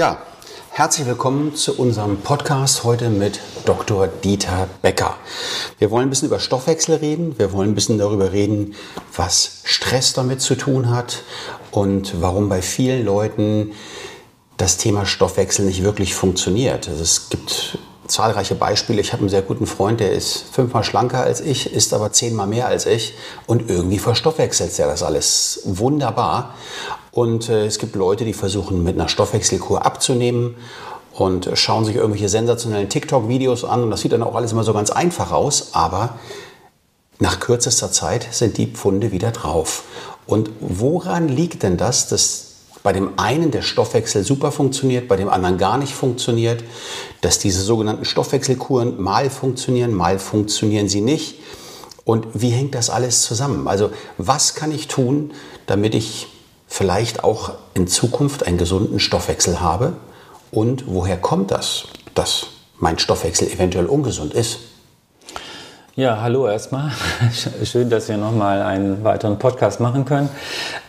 Ja, herzlich willkommen zu unserem Podcast heute mit Dr. Dieter Becker. Wir wollen ein bisschen über Stoffwechsel reden. Wir wollen ein bisschen darüber reden, was Stress damit zu tun hat und warum bei vielen Leuten das Thema Stoffwechsel nicht wirklich funktioniert. Also es gibt zahlreiche Beispiele. Ich habe einen sehr guten Freund, der ist fünfmal schlanker als ich, ist aber zehnmal mehr als ich und irgendwie verstoffwechselt er das alles wunderbar. Und äh, es gibt Leute, die versuchen mit einer Stoffwechselkur abzunehmen und äh, schauen sich irgendwelche sensationellen TikTok-Videos an. Und das sieht dann auch alles immer so ganz einfach aus. Aber nach kürzester Zeit sind die Pfunde wieder drauf. Und woran liegt denn das, dass bei dem einen der Stoffwechsel super funktioniert, bei dem anderen gar nicht funktioniert, dass diese sogenannten Stoffwechselkuren mal funktionieren, mal funktionieren sie nicht. Und wie hängt das alles zusammen? Also was kann ich tun, damit ich vielleicht auch in Zukunft einen gesunden Stoffwechsel habe? Und woher kommt das, dass mein Stoffwechsel eventuell ungesund ist? Ja, hallo erstmal. Schön, dass wir nochmal einen weiteren Podcast machen können.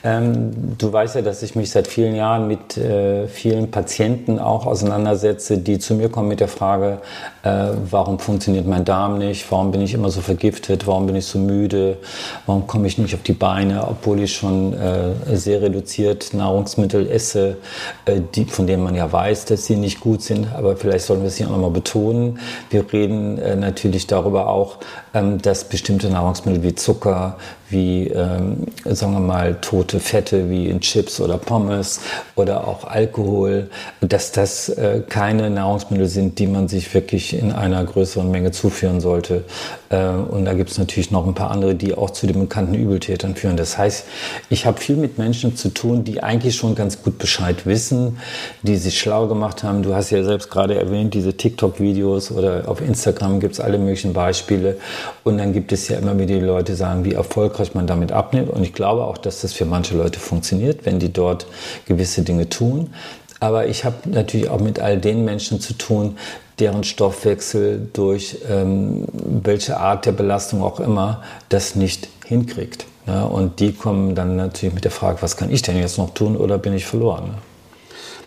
Ähm, du weißt ja, dass ich mich seit vielen Jahren mit äh, vielen Patienten auch auseinandersetze, die zu mir kommen mit der Frage, äh, warum funktioniert mein Darm nicht, warum bin ich immer so vergiftet, warum bin ich so müde, warum komme ich nicht auf die Beine, obwohl ich schon äh, sehr reduziert Nahrungsmittel esse, äh, die, von denen man ja weiß, dass sie nicht gut sind, aber vielleicht sollten wir es hier auch nochmal betonen. Wir reden äh, natürlich darüber auch, dass bestimmte Nahrungsmittel wie Zucker, wie, ähm, sagen wir mal, tote Fette wie in Chips oder Pommes oder auch Alkohol, dass das äh, keine Nahrungsmittel sind, die man sich wirklich in einer größeren Menge zuführen sollte. Äh, und da gibt es natürlich noch ein paar andere, die auch zu den bekannten Übeltätern führen. Das heißt, ich habe viel mit Menschen zu tun, die eigentlich schon ganz gut Bescheid wissen, die sich schlau gemacht haben. Du hast ja selbst gerade erwähnt, diese TikTok-Videos oder auf Instagram gibt es alle möglichen Beispiele. Und dann gibt es ja immer wieder die Leute, die sagen, wie erfolgreich man damit abnimmt. Und ich glaube auch, dass das für manche Leute funktioniert, wenn die dort gewisse Dinge tun. Aber ich habe natürlich auch mit all den Menschen zu tun, deren Stoffwechsel durch ähm, welche Art der Belastung auch immer das nicht hinkriegt. Ja, und die kommen dann natürlich mit der Frage, was kann ich denn jetzt noch tun oder bin ich verloren? Ne?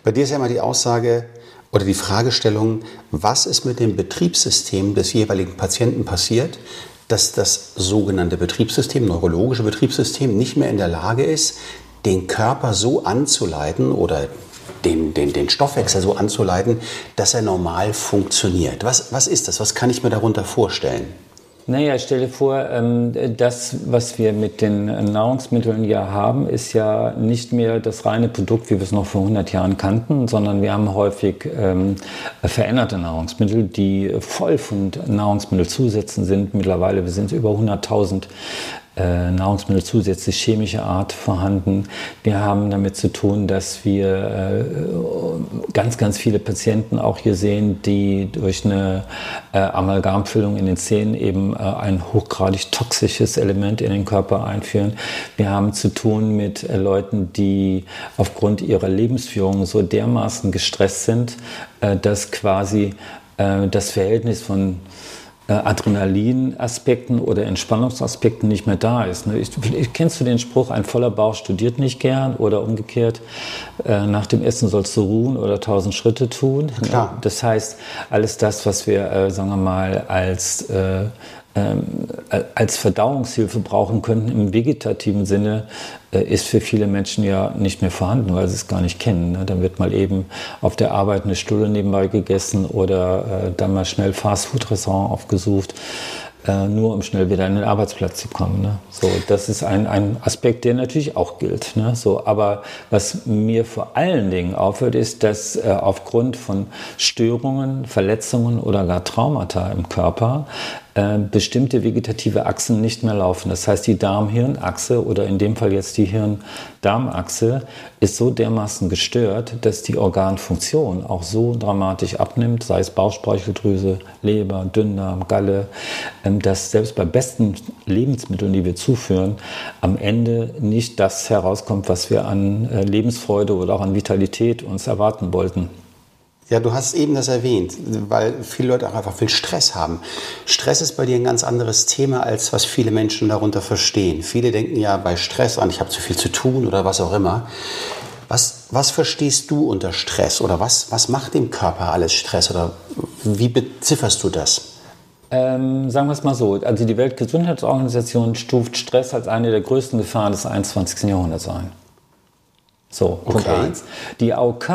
Bei dir ist ja immer die Aussage oder die Fragestellung, was ist mit dem Betriebssystem des jeweiligen Patienten passiert, dass das sogenannte Betriebssystem, neurologische Betriebssystem, nicht mehr in der Lage ist, den Körper so anzuleiten oder den, den, den Stoffwechsel so anzuleiten, dass er normal funktioniert. Was, was ist das? Was kann ich mir darunter vorstellen? Naja, stelle vor, ähm, das, was wir mit den Nahrungsmitteln ja haben, ist ja nicht mehr das reine Produkt, wie wir es noch vor 100 Jahren kannten, sondern wir haben häufig ähm, veränderte Nahrungsmittel, die voll von Nahrungsmittelzusätzen sind. Mittlerweile sind über 100.000 äh, Nahrungsmittel zusätzlich chemische Art vorhanden. Wir haben damit zu tun, dass wir äh, ganz, ganz viele Patienten auch hier sehen, die durch eine äh, Amalgamfüllung in den Zähnen eben äh, ein hochgradig toxisches Element in den Körper einführen. Wir haben zu tun mit äh, Leuten, die aufgrund ihrer Lebensführung so dermaßen gestresst sind, äh, dass quasi das Verhältnis von äh, Adrenalinaspekten oder Entspannungsaspekten nicht mehr da ist. Ne? Ich, kennst du den Spruch, ein voller Bauch studiert nicht gern oder umgekehrt, äh, nach dem Essen sollst du ruhen oder tausend Schritte tun? Klar. Das heißt, alles das, was wir, äh, sagen wir mal, als ähm, als Verdauungshilfe brauchen könnten im vegetativen Sinne, äh, ist für viele Menschen ja nicht mehr vorhanden, weil sie es gar nicht kennen. Ne? Dann wird mal eben auf der Arbeit eine Stulle nebenbei gegessen oder äh, dann mal schnell Fastfood-Restaurant aufgesucht. Äh, nur um schnell wieder an den Arbeitsplatz zu kommen. Ne? So, das ist ein, ein Aspekt, der natürlich auch gilt. Ne? So, aber was mir vor allen Dingen auffällt, ist, dass aufgrund von Störungen, Verletzungen oder gar Traumata im Körper äh, bestimmte vegetative Achsen nicht mehr laufen. Das heißt, die Darm-Hirn-Achse oder in dem Fall jetzt die Hirn-Darm-Achse ist so dermaßen gestört, dass die Organfunktion auch so dramatisch abnimmt, sei es Bauchspeicheldrüse, Leber, Dünndarm, Galle, ähm, dass selbst bei besten Lebensmitteln, die wir zuführen, am Ende nicht das herauskommt, was wir an äh, Lebensfreude oder auch an Vitalität uns erwarten wollten. Ja, du hast eben das erwähnt, weil viele Leute auch einfach viel Stress haben. Stress ist bei dir ein ganz anderes Thema, als was viele Menschen darunter verstehen. Viele denken ja bei Stress an, ich habe zu viel zu tun oder was auch immer. Was, was verstehst du unter Stress oder was, was macht dem Körper alles Stress oder wie bezifferst du das? Ähm, sagen wir es mal so, also die Weltgesundheitsorganisation stuft Stress als eine der größten Gefahren des 21. Jahrhunderts ein. So, Punkt okay. 1. Die AOK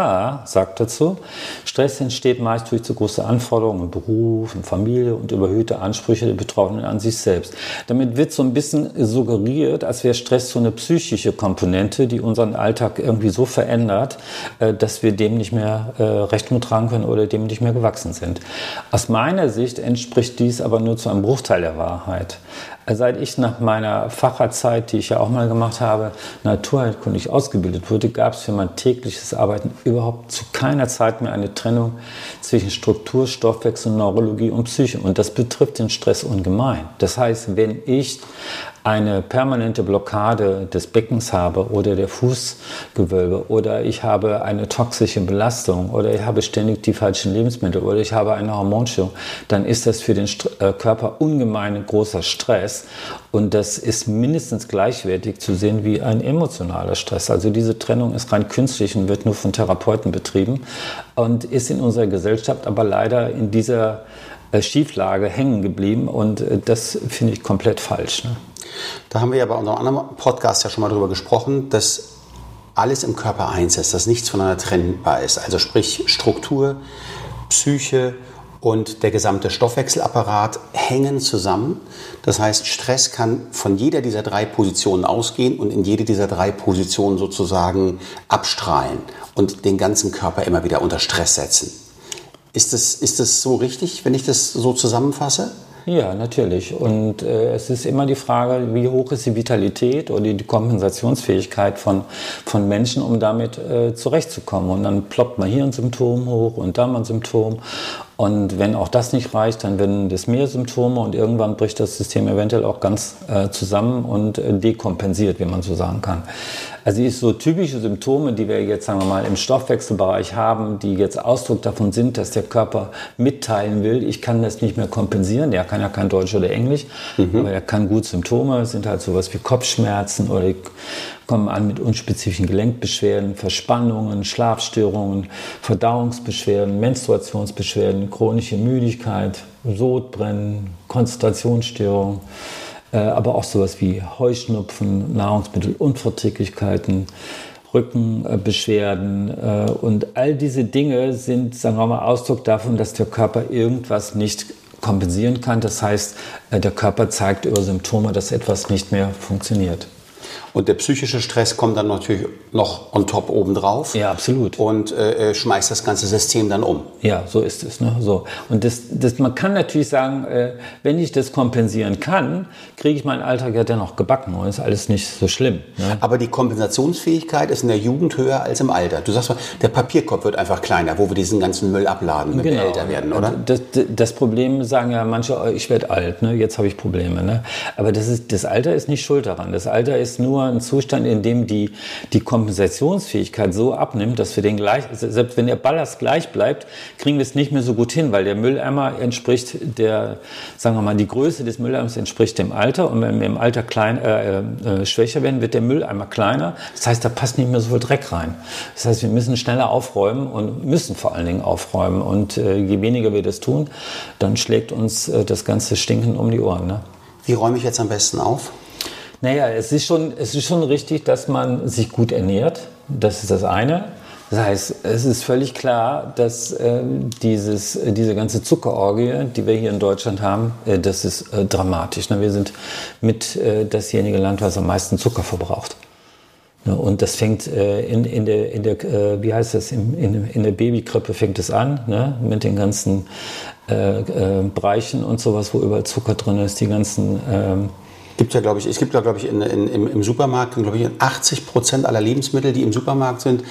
sagt dazu, Stress entsteht meist durch zu große Anforderungen im Beruf, in Familie und überhöhte Ansprüche der Betroffenen an sich selbst. Damit wird so ein bisschen suggeriert, als wäre Stress so eine psychische Komponente, die unseren Alltag irgendwie so verändert, äh, dass wir dem nicht mehr äh, Rechnung tragen können oder dem nicht mehr gewachsen sind. Aus meiner Sicht entspricht dies aber nur zu einem Bruchteil der Wahrheit. Seit ich nach meiner Facherzeit, die ich ja auch mal gemacht habe, naturheilkundig ausgebildet wurde, gab es für mein tägliches Arbeiten überhaupt zu keiner Zeit mehr eine Trennung zwischen Struktur, Stoffwechsel, Neurologie und Psyche. Und das betrifft den Stress ungemein. Das heißt, wenn ich eine permanente Blockade des Beckens habe oder der Fußgewölbe oder ich habe eine toxische Belastung oder ich habe ständig die falschen Lebensmittel oder ich habe eine Hormonstörung, dann ist das für den äh, Körper ungemein großer Stress und das ist mindestens gleichwertig zu sehen wie ein emotionaler Stress. Also diese Trennung ist rein künstlich und wird nur von Therapeuten betrieben und ist in unserer Gesellschaft aber leider in dieser äh, Schieflage hängen geblieben und äh, das finde ich komplett falsch. Ne? Da haben wir ja bei unserem anderen Podcast ja schon mal darüber gesprochen, dass alles im Körper eins ist, dass nichts voneinander trennbar ist. Also sprich Struktur, Psyche und der gesamte Stoffwechselapparat hängen zusammen. Das heißt, Stress kann von jeder dieser drei Positionen ausgehen und in jede dieser drei Positionen sozusagen abstrahlen und den ganzen Körper immer wieder unter Stress setzen. Ist das, ist das so richtig, wenn ich das so zusammenfasse? Ja, natürlich. Und äh, es ist immer die Frage, wie hoch ist die Vitalität oder die Kompensationsfähigkeit von, von Menschen, um damit äh, zurechtzukommen. Und dann ploppt man hier ein Symptom hoch und da mal ein Symptom. Und wenn auch das nicht reicht, dann werden das mehr Symptome und irgendwann bricht das System eventuell auch ganz äh, zusammen und äh, dekompensiert, wie man so sagen kann. Also ist so typische Symptome, die wir jetzt sagen wir mal im Stoffwechselbereich haben, die jetzt Ausdruck davon sind, dass der Körper mitteilen will, ich kann das nicht mehr kompensieren. Der kann ja kein Deutsch oder Englisch, mhm. aber er kann gut Symptome, sind halt sowas wie Kopfschmerzen oder kommen an mit unspezifischen Gelenkbeschwerden, Verspannungen, Schlafstörungen, Verdauungsbeschwerden, Menstruationsbeschwerden, chronische Müdigkeit, Sodbrennen, Konzentrationsstörungen, aber auch sowas wie Heuschnupfen, Nahrungsmittelunverträglichkeiten, Rückenbeschwerden äh, und all diese Dinge sind, sagen wir mal, Ausdruck davon, dass der Körper irgendwas nicht kompensieren kann. Das heißt, äh, der Körper zeigt über Symptome, dass etwas nicht mehr funktioniert. Und der psychische Stress kommt dann natürlich noch on top obendrauf. Ja, absolut. Und äh, äh, schmeißt das ganze System dann um. Ja, so ist es. Ne? So. Und das, das, man kann natürlich sagen, äh, wenn ich das kompensieren kann, kriege ich meinen Alltag ja dennoch gebacken und ist alles nicht so schlimm. Ne? Aber die Kompensationsfähigkeit ist in der Jugend höher als im Alter. Du sagst mal, der Papierkorb wird einfach kleiner, wo wir diesen ganzen Müll abladen, wenn genau. wir älter werden, oder? Das, das, Problem sagen ja manche, oh, ich werde alt, ne? jetzt habe ich Probleme. Ne? Aber das, ist, das Alter ist nicht schuld daran. Das Alter ist nur nur ein Zustand, in dem die, die Kompensationsfähigkeit so abnimmt, dass wir den gleich, selbst wenn der Ballast gleich bleibt, kriegen wir es nicht mehr so gut hin, weil der Mülleimer entspricht der, sagen wir mal, die Größe des Mülleimers entspricht dem Alter und wenn wir im Alter klein, äh, äh, schwächer werden, wird der Mülleimer kleiner. Das heißt, da passt nicht mehr so viel Dreck rein. Das heißt, wir müssen schneller aufräumen und müssen vor allen Dingen aufräumen und äh, je weniger wir das tun, dann schlägt uns äh, das ganze Stinken um die Ohren. Ne? Wie räume ich jetzt am besten auf? Naja, es ist, schon, es ist schon richtig, dass man sich gut ernährt. Das ist das eine. Das heißt, es ist völlig klar, dass äh, dieses, äh, diese ganze Zuckerorgie, die wir hier in Deutschland haben, äh, das ist äh, dramatisch. Ne? Wir sind mit äh, dasjenige Land, was am meisten Zucker verbraucht. Ne? Und das fängt äh, in, in der, in der wie heißt das, in, in, in der Babykrippe fängt es an, ne? mit den ganzen Bereichen und sowas, wo überall Zucker drin ist, die ganzen ähm, gibt ja, glaube ich, es gibt ja, glaube ich, in, in, im, im Supermarkt, glaube ich, 80 Prozent aller Lebensmittel, die im Supermarkt sind,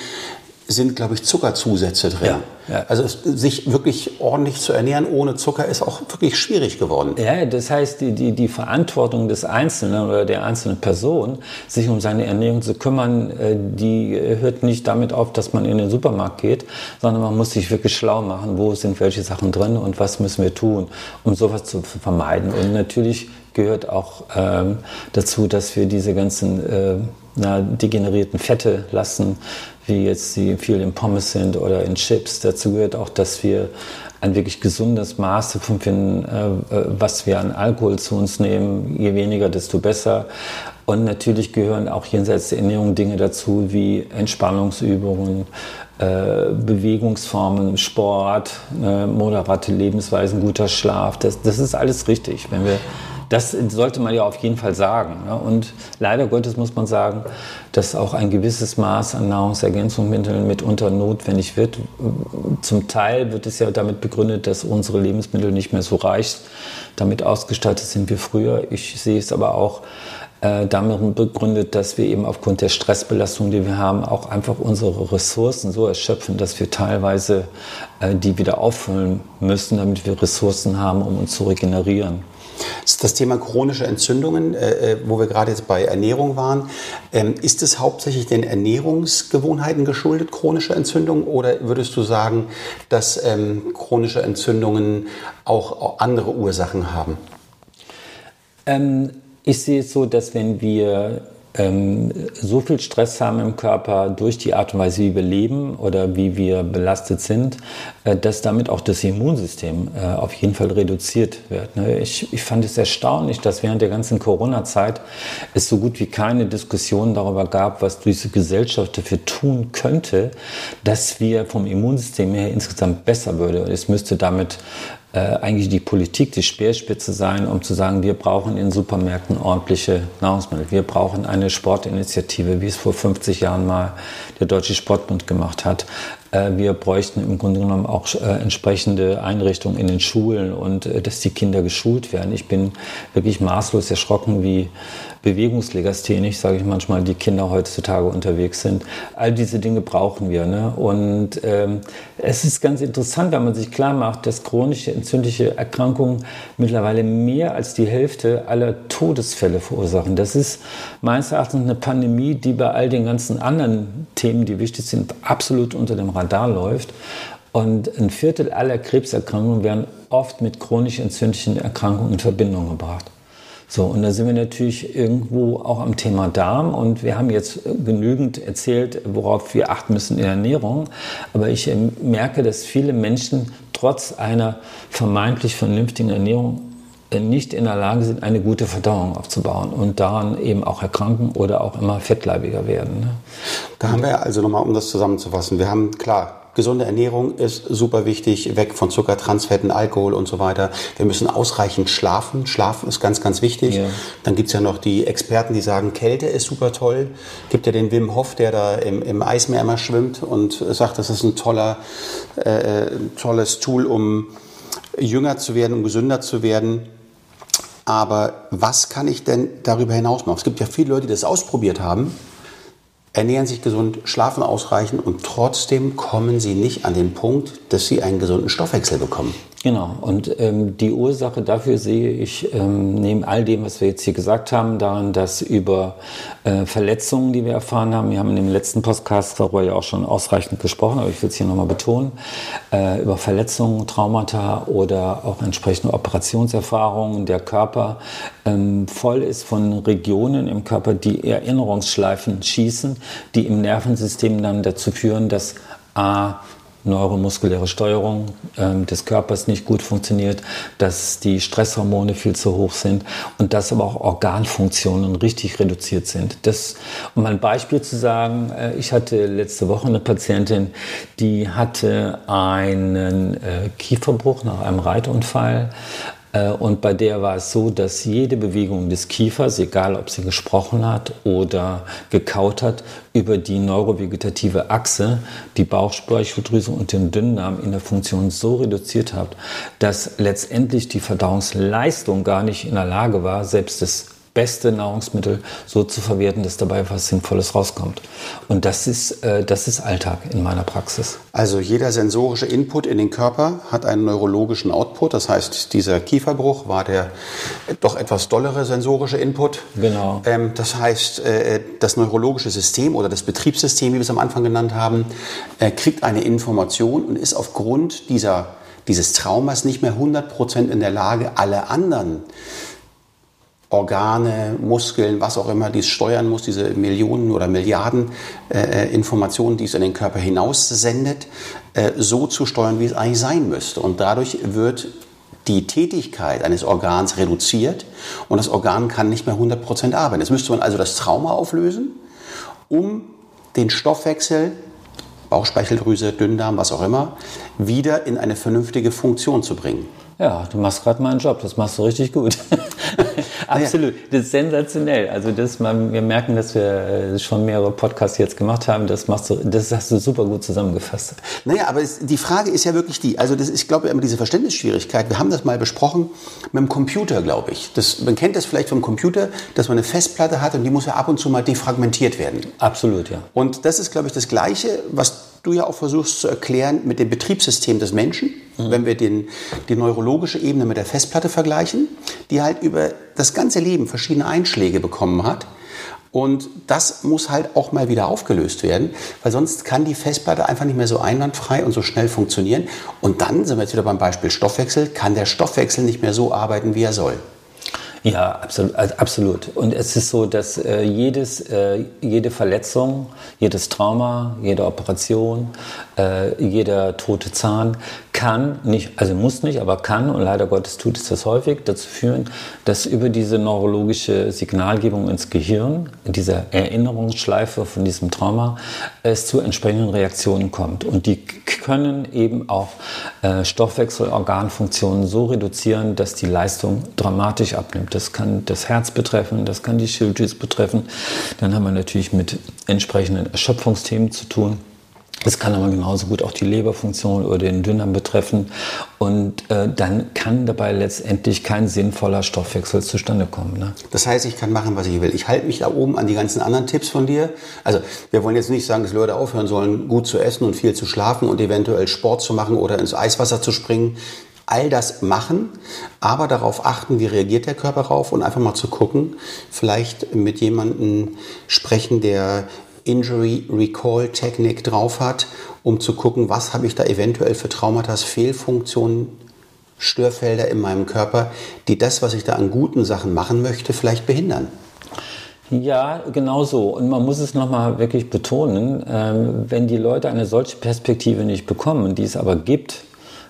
sind, glaube ich, Zuckerzusätze drin. Ja, ja. Also sich wirklich ordentlich zu ernähren ohne Zucker ist auch wirklich schwierig geworden. Ja, das heißt, die, die, die Verantwortung des Einzelnen oder der einzelnen Person, sich um seine Ernährung zu kümmern, äh, die hört nicht damit auf, dass man in den Supermarkt geht, sondern man muss sich wirklich schlau machen, wo sind welche Sachen drin und was müssen wir tun, um sowas zu vermeiden. Und natürlich gehört auch ähm, dazu, dass wir diese ganzen äh, na, degenerierten Fette lassen, wie jetzt die viel in Pommes sind oder in Chips. Dazu gehört auch, dass wir ein wirklich gesundes Maß davon finden, äh, äh, was wir an Alkohol zu uns nehmen. Je weniger, desto besser. Und natürlich gehören auch jenseits der Ernährung Dinge dazu wie Entspannungsübungen, äh, Bewegungsformen, Sport, moderate Lebensweisen, guter Schlaf. Das, das ist alles richtig. Wenn wir das sollte man ja auf jeden Fall sagen. Ne? Und leider Gottes muss man sagen, dass auch ein gewisses Maß an Nahrungsergänzungsmitteln mitunter notwendig wird. Zum Teil wird es ja damit begründet, dass unsere Lebensmittel nicht mehr so reich damit ausgestattet sind wie früher. Ich sehe es aber auch äh, damit begründet, dass wir eben aufgrund der Stressbelastung, die wir haben, auch einfach unsere Ressourcen so erschöpfen, dass wir teilweise äh, die wieder auffüllen müssen, damit wir Ressourcen haben, um uns zu regenerieren. Das Thema chronische Entzündungen, äh, äh, wo wir gerade jetzt bei Ernährung waren, ähm, ist es hauptsächlich den Ernährungsgewohnheiten geschuldet, chronische Entzündungen, oder würdest du sagen, dass ähm, chronische Entzündungen auch andere Ursachen haben? Ähm, ich sehe es so, dass wenn wir ähm, so viel Stress haben im Körper durch die Art und Weise, wie wir leben oder wie wir belastet sind, äh, dass damit auch das Immunsystem äh, auf jeden Fall reduziert wird. Ne? Ich, ich fand es erstaunlich, dass während der ganzen Corona-Zeit es so gut wie keine Diskussion darüber gab, was diese Gesellschaft dafür tun könnte, dass wir vom Immunsystem her insgesamt besser würde. Es müsste damit äh, eigentlich die Politik die Speerspitze sein, um zu sagen, wir brauchen in Supermärkten ordentliche Nahrungsmittel. Wir brauchen eine Sportinitiative, wie es vor 50 Jahren mal der Deutsche Sportbund gemacht hat. Äh, wir bräuchten im Grunde genommen auch äh, entsprechende Einrichtungen in den Schulen und äh, dass die Kinder geschult werden. Ich bin wirklich maßlos erschrocken, wie bewegungslegasthenisch, sage ich manchmal, die Kinder heutzutage unterwegs sind. All diese Dinge brauchen wir. Ne? Und ähm, es ist ganz interessant, wenn man sich klar macht, dass chronische entzündliche Erkrankungen mittlerweile mehr als die Hälfte aller Todesfälle verursachen. Das ist meines Erachtens eine Pandemie, die bei all den ganzen anderen Themen, die wichtig sind, absolut unter dem Radar läuft. Und ein Viertel aller Krebserkrankungen werden oft mit chronisch entzündlichen Erkrankungen in Verbindung gebracht. So, und da sind wir natürlich irgendwo auch am Thema Darm und wir haben jetzt genügend erzählt, worauf wir achten müssen in der Ernährung. Aber ich merke, dass viele Menschen trotz einer vermeintlich vernünftigen Ernährung äh, nicht in der Lage sind, eine gute Verdauung aufzubauen und daran eben auch erkranken oder auch immer fettleibiger werden. Ne? Da haben wir also nochmal, um das zusammenzufassen, wir haben klar Gesunde Ernährung ist super wichtig, weg von Zucker, Transfetten, Alkohol und so weiter. Wir müssen ausreichend schlafen. Schlafen ist ganz, ganz wichtig. Ja. Dann gibt es ja noch die Experten, die sagen, Kälte ist super toll. Gibt ja den Wim Hof, der da im, im Eismeer immer schwimmt und sagt, das ist ein toller, äh, tolles Tool, um jünger zu werden, um gesünder zu werden. Aber was kann ich denn darüber hinaus machen? Es gibt ja viele Leute, die das ausprobiert haben ernähren sich gesund, schlafen ausreichend und trotzdem kommen sie nicht an den Punkt, dass sie einen gesunden Stoffwechsel bekommen. Genau, und ähm, die Ursache dafür sehe ich ähm, neben all dem, was wir jetzt hier gesagt haben, daran, dass über äh, Verletzungen, die wir erfahren haben, wir haben in dem letzten Podcast darüber ja auch schon ausreichend gesprochen, aber ich will es hier nochmal betonen, äh, über Verletzungen, Traumata oder auch entsprechende Operationserfahrungen, der Körper ähm, voll ist von Regionen im Körper, die Erinnerungsschleifen schießen, die im Nervensystem dann dazu führen, dass A, neuromuskuläre Steuerung äh, des Körpers nicht gut funktioniert, dass die Stresshormone viel zu hoch sind und dass aber auch Organfunktionen richtig reduziert sind. Das, um ein Beispiel zu sagen, äh, ich hatte letzte Woche eine Patientin, die hatte einen äh, Kieferbruch nach einem Reitunfall, und bei der war es so, dass jede Bewegung des Kiefers, egal ob sie gesprochen hat oder gekaut hat, über die neurovegetative Achse die Bauchspeicheldrüse und den Dünndarm in der Funktion so reduziert hat, dass letztendlich die Verdauungsleistung gar nicht in der Lage war, selbst das beste Nahrungsmittel so zu verwerten, dass dabei was Sinnvolles rauskommt. Und das ist, äh, das ist Alltag in meiner Praxis. Also jeder sensorische Input in den Körper hat einen neurologischen Output. Das heißt, dieser Kieferbruch war der doch etwas dollere sensorische Input. Genau. Ähm, das heißt, äh, das neurologische System oder das Betriebssystem, wie wir es am Anfang genannt haben, äh, kriegt eine Information und ist aufgrund dieser, dieses Traumas nicht mehr 100% in der Lage, alle anderen Organe, Muskeln, was auch immer, die es steuern muss, diese Millionen oder Milliarden äh, äh, Informationen, die es in den Körper hinaus sendet, äh, so zu steuern, wie es eigentlich sein müsste. Und dadurch wird die Tätigkeit eines Organs reduziert und das Organ kann nicht mehr 100% arbeiten. Jetzt müsste man also das Trauma auflösen, um den Stoffwechsel, Bauchspeicheldrüse, Dünndarm, was auch immer, wieder in eine vernünftige Funktion zu bringen. Ja, du machst gerade meinen Job, das machst du richtig gut. Absolut, das ist sensationell. Also das, man, wir merken, dass wir äh, schon mehrere Podcasts jetzt gemacht haben. Das machst du, das hast du super gut zusammengefasst. Naja, aber es, die Frage ist ja wirklich die. Also das, ich glaube immer diese Verständnisschwierigkeit. Wir haben das mal besprochen mit dem Computer, glaube ich. Das, man kennt das vielleicht vom Computer, dass man eine Festplatte hat und die muss ja ab und zu mal defragmentiert werden. Absolut, ja. Und das ist, glaube ich, das Gleiche, was du ja auch versuchst zu erklären mit dem Betriebssystem des Menschen, mhm. wenn wir den, die neurologische Ebene mit der Festplatte vergleichen, die halt über das ganze Leben verschiedene Einschläge bekommen hat. Und das muss halt auch mal wieder aufgelöst werden, weil sonst kann die Festplatte einfach nicht mehr so einwandfrei und so schnell funktionieren. Und dann sind wir jetzt wieder beim Beispiel Stoffwechsel, kann der Stoffwechsel nicht mehr so arbeiten, wie er soll. Ja, absolut. Also absolut. Und es ist so, dass äh, jedes, äh, jede Verletzung, jedes Trauma, jede Operation, äh, jeder tote Zahn kann nicht, also muss nicht, aber kann, und leider Gottes tut es das häufig, dazu führen, dass über diese neurologische Signalgebung ins Gehirn, diese Erinnerungsschleife von diesem Trauma, es zu entsprechenden Reaktionen kommt. Und die können eben auch äh, Stoffwechselorganfunktionen so reduzieren, dass die Leistung dramatisch abnimmt. Das kann das Herz betreffen, das kann die Schilddrüse betreffen. Dann haben wir natürlich mit entsprechenden Erschöpfungsthemen zu tun. Es kann aber genauso gut auch die Leberfunktion oder den Dünndarm betreffen. Und äh, dann kann dabei letztendlich kein sinnvoller Stoffwechsel zustande kommen. Ne? Das heißt, ich kann machen, was ich will. Ich halte mich da oben an die ganzen anderen Tipps von dir. Also wir wollen jetzt nicht sagen, dass Leute aufhören sollen, gut zu essen und viel zu schlafen und eventuell Sport zu machen oder ins Eiswasser zu springen. All das machen, aber darauf achten, wie reagiert der Körper darauf und einfach mal zu gucken, vielleicht mit jemandem sprechen, der Injury Recall Technik drauf hat, um zu gucken, was habe ich da eventuell für Traumata, Fehlfunktionen, Störfelder in meinem Körper, die das, was ich da an guten Sachen machen möchte, vielleicht behindern. Ja, genau so. Und man muss es nochmal wirklich betonen, ähm, wenn die Leute eine solche Perspektive nicht bekommen, die es aber gibt,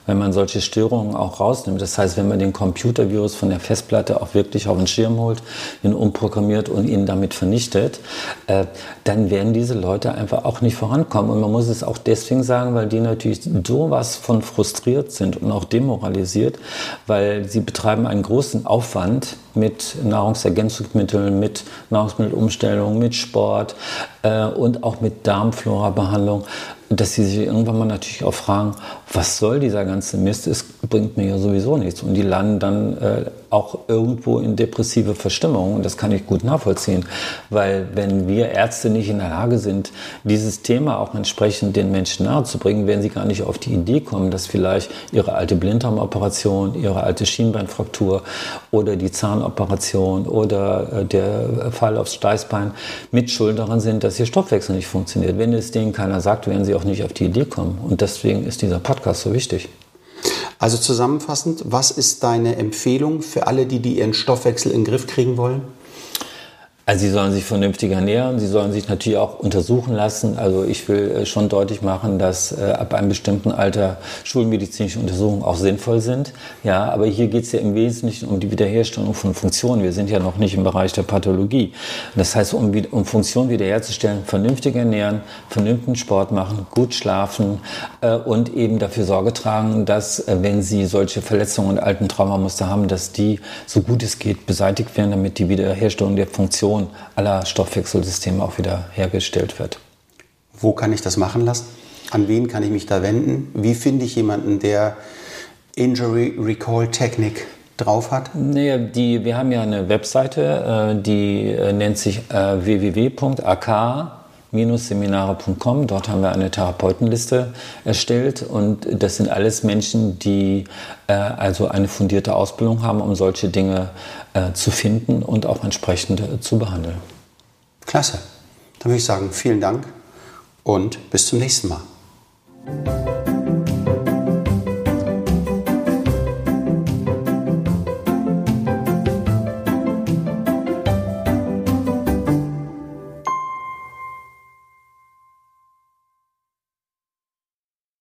wenn man solche Störungen auch rausnimmt. Das heißt, wenn man den Computervirus von der Festplatte auch wirklich auf den Schirm holt, ihn umprogrammiert und ihn damit vernichtet, äh, dann werden diese Leute einfach auch nicht vorankommen. Und man muss es auch deswegen sagen, weil die natürlich sowas von frustriert sind und auch demoralisiert, weil sie betreiben einen großen Aufwand mit Nahrungsergänzungsmitteln, mit Nahrungsmittelumstellung, mit Sport äh, und auch mit Darmflora-Behandlung dass sie sich irgendwann mal natürlich auch fragen, was soll dieser ganze Mist? Es bringt mir ja sowieso nichts. Und die landen dann äh, auch irgendwo in depressive Verstimmung. Und das kann ich gut nachvollziehen. Weil wenn wir Ärzte nicht in der Lage sind, dieses Thema auch entsprechend den Menschen nahezubringen, werden sie gar nicht auf die Idee kommen, dass vielleicht ihre alte Blinddarmoperation, ihre alte Schienbeinfraktur oder die Zahnoperation oder äh, der Fall aufs Steißbein mit Schuld daran sind, dass ihr Stoffwechsel nicht funktioniert. Wenn es denen keiner sagt, werden sie auch nicht auf die Idee kommen. Und deswegen ist dieser Podcast so wichtig. Also zusammenfassend, was ist deine Empfehlung für alle, die, die ihren Stoffwechsel in den Griff kriegen wollen? Also sie sollen sich vernünftig ernähren, sie sollen sich natürlich auch untersuchen lassen. Also ich will äh, schon deutlich machen, dass äh, ab einem bestimmten Alter schulmedizinische Untersuchungen auch sinnvoll sind. Ja, aber hier geht es ja im Wesentlichen um die Wiederherstellung von Funktionen. Wir sind ja noch nicht im Bereich der Pathologie. Das heißt, um, um Funktionen wiederherzustellen, vernünftig ernähren, vernünftigen Sport machen, gut schlafen äh, und eben dafür Sorge tragen, dass äh, wenn sie solche Verletzungen und alten Traumamuster haben, dass die so gut es geht beseitigt werden, damit die Wiederherstellung der Funktion Funktion aller Stoffwechselsysteme auch wieder hergestellt wird. Wo kann ich das machen lassen? An wen kann ich mich da wenden? Wie finde ich jemanden, der Injury Recall Technik drauf hat? Nee, die, wir haben ja eine Webseite, äh, die äh, nennt sich äh, www.ak seminare.com. Dort haben wir eine Therapeutenliste erstellt und das sind alles Menschen, die äh, also eine fundierte Ausbildung haben, um solche Dinge äh, zu finden und auch entsprechend äh, zu behandeln. Klasse. Dann würde ich sagen, vielen Dank und bis zum nächsten Mal.